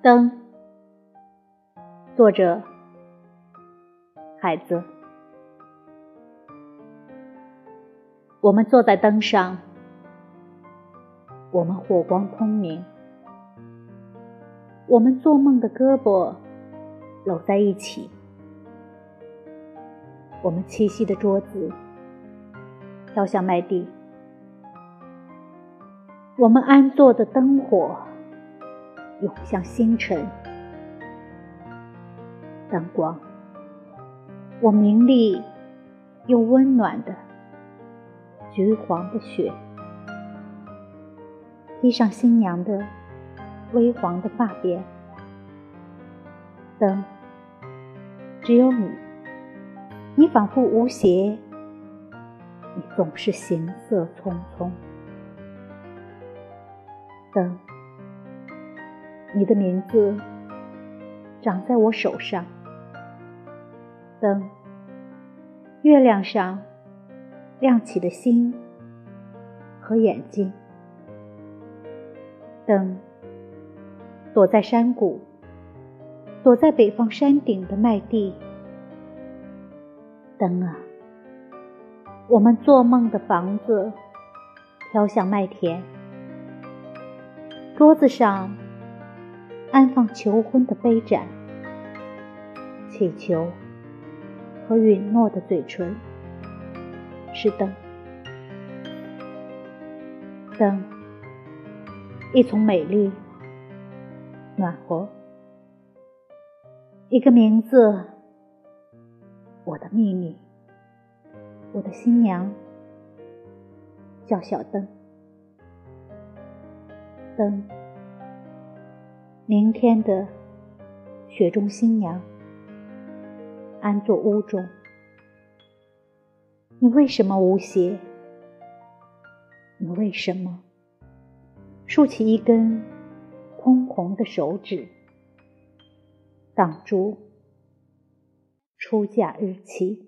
灯，作者：海子。我们坐在灯上，我们火光通明，我们做梦的胳膊搂在一起，我们栖息的桌子飘向麦地，我们安坐的灯火。涌向星辰，灯光，我明丽又温暖的橘黄的雪，披上新娘的微黄的发边。灯，只有你，你仿佛无邪，你总是行色匆匆。灯。你的名字长在我手上，灯，月亮上亮起的星和眼睛，灯，躲在山谷，躲在北方山顶的麦地，灯啊，我们做梦的房子飘向麦田，桌子上。安放求婚的杯盏，祈求和允诺的嘴唇，是灯，灯，一丛美丽，暖和，一个名字，我的秘密，我的新娘叫小灯，灯。明天的雪中新娘，安坐屋中。你为什么无邪？你为什么竖起一根通红的手指，挡住出嫁日期？